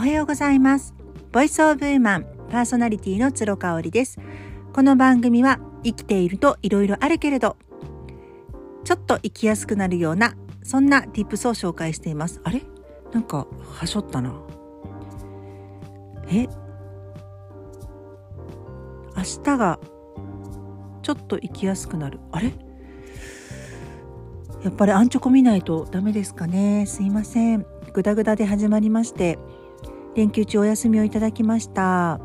おはようございます。ボイスオブウーマンパーソナリティの鶴香織です。この番組は生きているといろいろあるけれどちょっと生きやすくなるようなそんな tips を紹介しています。あれ？なんかはしょったな。え？明日がちょっと生きやすくなる。あれ？やっぱりアンチョコ見ないとダメですかね。すいません。グダグダで始まりまして。連休中お休みをいただきました。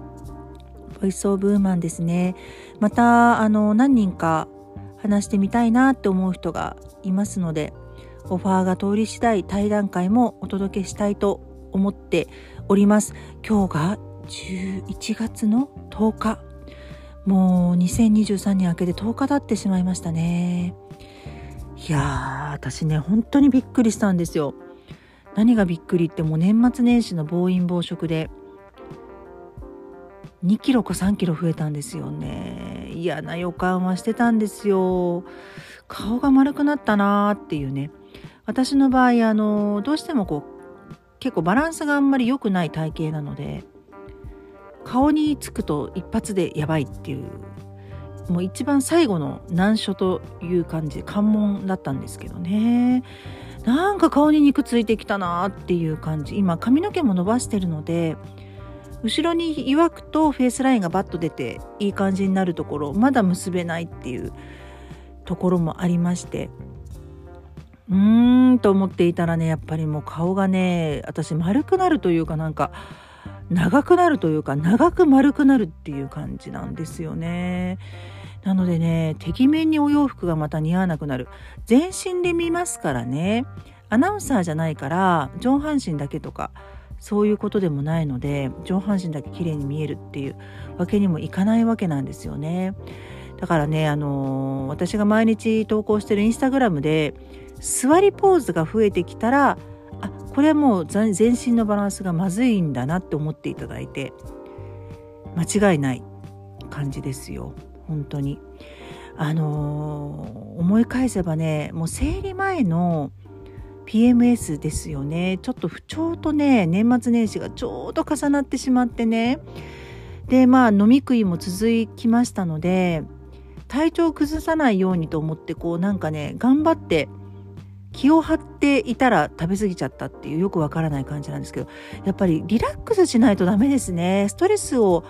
ボイスオブウーマンですね。またあの何人か話してみたいなって思う人がいますのでオファーが通り次第対談会もお届けしたいと思っております。今日が11月の10日。もう2023年明けて10日経ってしまいましたね。いやー私ね本当にびっくりしたんですよ。何がびっくりってもう年末年始の暴飲暴食で2キロか3キロ増えたんですよね。嫌な予感はしてたんですよ。顔が丸くなったなーっていうね。私の場合あのどうしてもこう結構バランスがあんまり良くない体型なので顔につくと一発でやばいっていうもう一番最後の難所という感じ関門だったんですけどね。なんか顔に肉ついてきたなっていう感じ今髪の毛も伸ばしてるので後ろに曰くとフェイスラインがバッと出ていい感じになるところまだ結べないっていうところもありましてうーんと思っていたらねやっぱりもう顔がね私丸くなるというかなんか長くなるというか長く丸くなるっていう感じなんですよね。なのでね、てきめんにお洋服がまた似合わなくなる。全身で見ますからね。アナウンサーじゃないから上半身だけとかそういうことでもないので上半身だけ綺麗に見えるっていうわけにもいかないわけなんですよね。だからね、あのー、私が毎日投稿してるインスタグラムで座りポーズが増えてきたらあこれはもう全身のバランスがまずいんだなって思っていただいて間違いない感じですよ。本当に。あのー、思い返せばねもう生理前の PMS ですよね。ちょっと不調とね年末年始がちょうど重なってしまってね。でまあ飲み食いも続きましたので体調を崩さないようにと思ってこうなんかね頑張って気を張っていたら食べ過ぎちゃったっていうよくわからない感じなんですけどやっぱりリラックスしないとダメですね。ストレスを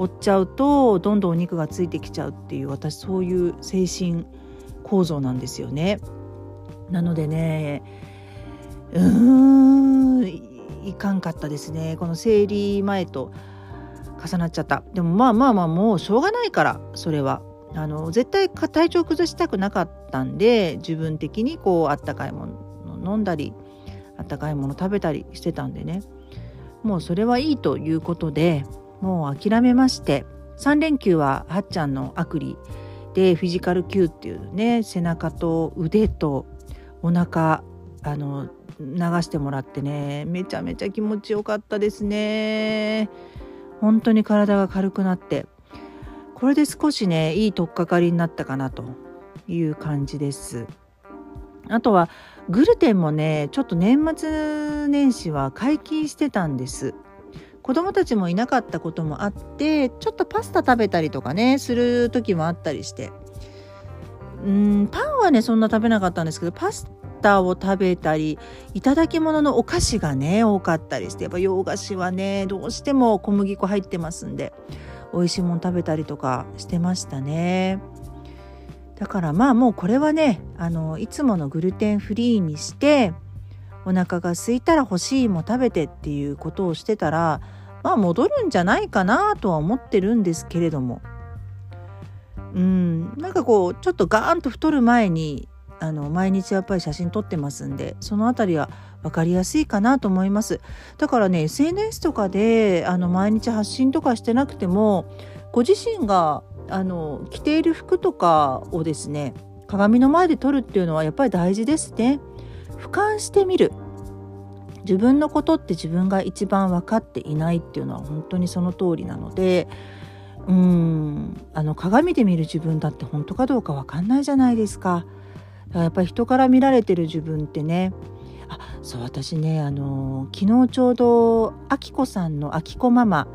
追っちゃうとどんどんお肉がついてきちゃうっていう私そういう精神構造なんですよね。なのでねうーんいかんかったですね。この生理前と重なっちゃった。でもまあまあまあもうしょうがないからそれは。あの絶対体調崩したくなかったんで自分的にこうあったかいもの飲んだりあったかいもの食べたりしてたんでね。もうそれはいいということでもう諦めまして3連休ははっちゃんのアクリでフィジカル Q っていうね背中と腕とお腹あの流してもらってねめちゃめちゃ気持ちよかったですね。本当に体が軽くなってこれで少しねいい取っかかりになったかなという感じです。あとはグルテンもねちょっと年末年始は解禁してたんです。子供たちもいなかったこともあってちょっとパスタ食べたりとかねする時もあったりしてうんパンはねそんな食べなかったんですけどパスタを食べたりいただき物のお菓子がね多かったりしてやっぱ洋菓子はねどうしても小麦粉入ってますんで美味しいもの食べたりとかしてましたね。だからまあもうこれはねあのいつものグルテンフリーにしてお腹が空いたら欲しいも食べてっていうことをしてたらまあ戻るんじゃないかなとは思ってるんですけれども。うん。なんかこうちょっとガーンと太る前にあの毎日やっぱり写真撮ってますんでその辺りは分かりやすいかなと思います。だからね SNS とかであの毎日発信とかしてなくてもご自身があの着ている服とかをですね鏡の前で撮るっていうのはやっぱり大事ですね。俯瞰してみる。自分のことって自分が一番分かっていないっていうのは本当にその通りなのでうんあの鏡で見る自分だって本当かどうか分かんないじゃないですか。だからやっぱり人から見られてる自分ってねあそう私ねあの昨日ちょうどあきこさんのあきこママ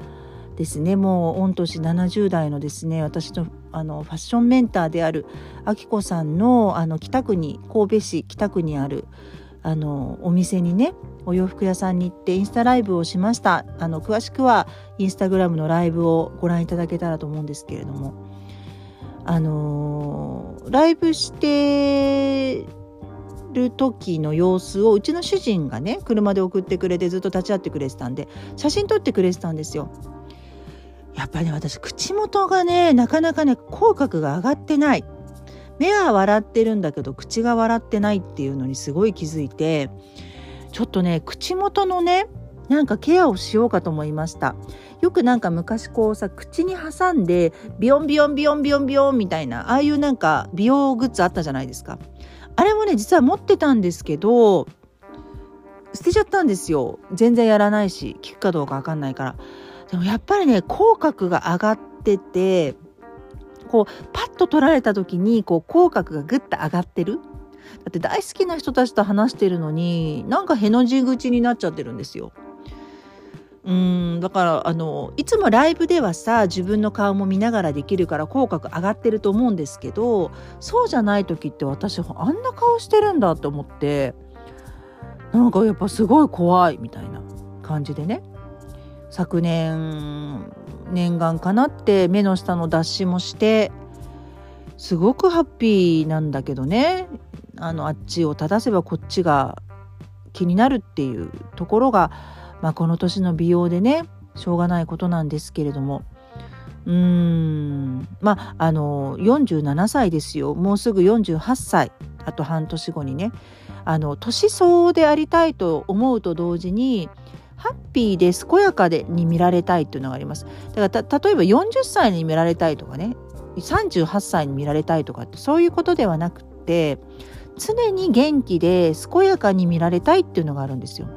ですねもう御年70代のですね私のあのファッションメンターであるあきこさんのあの北区に神戸市北区にあるあのお店にねお洋服屋さんに行ってインスタライブをしました。あの詳しくはインスタグラムのライブをご覧いただけたらと思うんですけれども。あのライブしてる時の様子をうちの主人がね車で送ってくれてずっと立ち会ってくれてたんで写真撮ってくれてたんですよ。やっぱりね私口元がねなかなかね口角が上がってない。目は笑ってるんだけど口が笑ってないっていうのにすごい気づいてちょっとね口元のねなんかケアをしようかと思いました。よくなんか昔こうさ口に挟んでビヨンビヨンビヨンビヨンビヨンみたいなああいうなんか美容グッズあったじゃないですか。あれもね実は持ってたんですけど捨てちゃったんですよ。全然やらないし効くかどうかわかんないから。でもやっぱりね口角が上がっててこうパッと取られた時にこう口角がグッと上がってるだって大好きな人たちと話してるのになんかへの字口になっちゃってるんですよ。うんだからあのいつもライブではさ自分の顔も見ながらできるから口角上がってると思うんですけどそうじゃない時って私あんな顔してるんだって思ってなんかやっぱすごい怖いみたいな感じでね昨年念願かなって目の下の脱脂もしてすごくハッピーなんだけどね。あのあっちを正せばこっちが気になるっていうところが、まあ、この年の美容でねしょうがないことなんですけれども。うーん。まああの47歳ですよ。もうすぐ48歳。あと半年後にね。あの年相でありたいと思うと同時にハッピーで健やかでに見られたいっていうのがあります。だから例えば40歳に見られたいとかね38歳に見られたいとかってそういうことではなくて常に元気で健やかに見られたいっていうのがあるんですよ。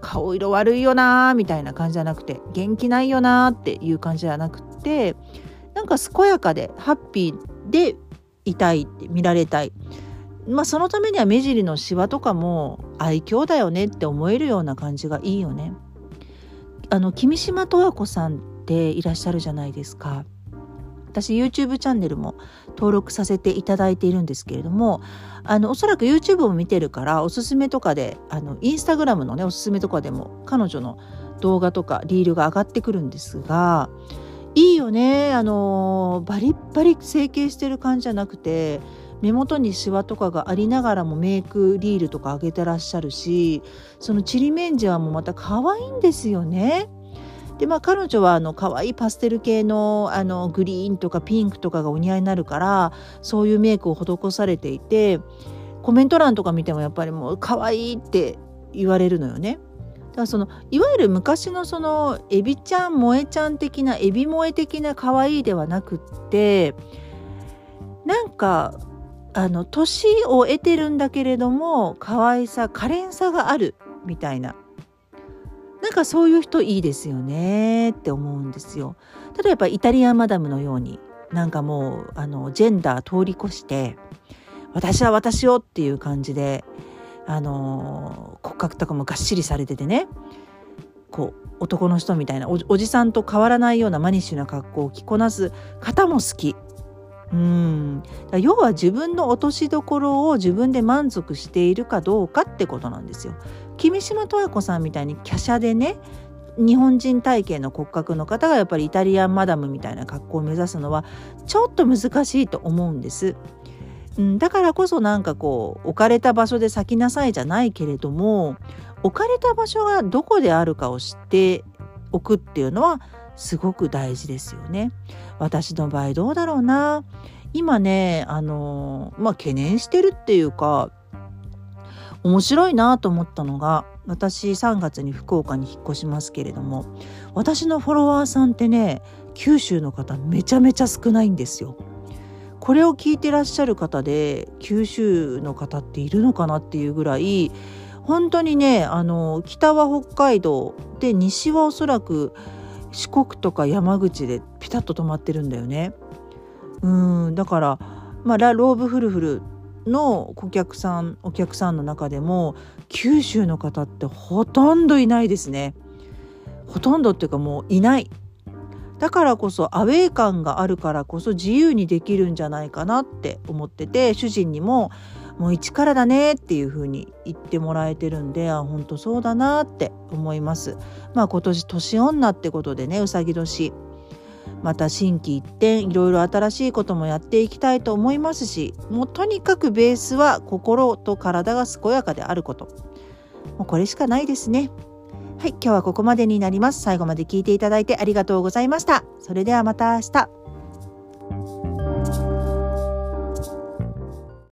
顔色悪いよなーみたいな感じじゃなくて元気ないよなーっていう感じじゃなくてなんか健やかでハッピーでいたいって見られたい。まあそのためには目尻のシワとかも愛嬌だよねって思えるような感じがいいよね。あの君島十和子さんっていらっしゃるじゃないですか。私 YouTube チャンネルも登録させていただいているんですけれどもあのおそらく YouTube を見てるからおすすめとかであのインスタグラムのねおすすめとかでも彼女の動画とかリールが上がってくるんですがいいよねあのバリッバリ整形してる感じじゃなくて目元にシワとかがありながらもメイクリールとか上げてらっしゃるしそのちりめんじはもまた可愛いんですよね。でまあ彼女はあの可愛いパステル系のあのグリーンとかピンクとかがお似合いになるからそういうメイクを施されていてコメント欄とか見てもやっぱりもう可愛いって言われるのよね。だからそのいわゆる昔のそのエビちゃん萌えちゃん的なエビ萌え的な可愛いではなくってなんかあの年を得てるんだけれども可愛さ可憐さがあるみたいななんかそういう人いいですよねって思うんですよ。例えばイタリアンマダムのようになんかもうあのジェンダー通り越して私は私をっていう感じであの骨格とかもがっしりされててねこう男の人みたいなおじさんと変わらないようなマニッシュな格好を着こなす方も好き。うん要は自分の落としどころを自分で満足しているかどうかってことなんですよ。君島十和子さんみたいに華奢でね日本人体型の骨格の方がやっぱりイタリアンマダムみたいな格好を目指すのはちょっと難しいと思うんです。うん、だからこそなんかこう置かれた場所で咲きなさいじゃないけれども置かれた場所がどこであるかを知っておくっていうのはすごく大事ですよね。私の場合どうだろうな今ねあのまあ懸念してるっていうか面白いなと思ったのが私3月に福岡に引っ越しますけれども私のフォロワーさんってね九州の方めちゃめちゃ少ないんですよ。これを聞いてらっしゃる方で九州の方っているのかなっていうぐらい本当にねあの北は北海道で西はおそらく四国とか山口でピタッと止まってるんだよね。うんだからまあラローブフルフルの顧客さんお客さんの中でも九州の方ってほとんどいないですねほとんどっていうかもういないだからこそアウェー感があるからこそ自由にできるんじゃないかなって思ってて主人にももう一からだねっていう風に言ってもらえてるんであ本当そうだなって思います。まあ今年年女ってことでねうさぎ年。また心機一転いろいろ新しいこともやっていきたいと思いますしもうとにかくベースは心と体が健やかであること。もうこれしかないですね。はい今日はここまでになります。最後まで聞いていただいてありがとうございました。それではまた明日。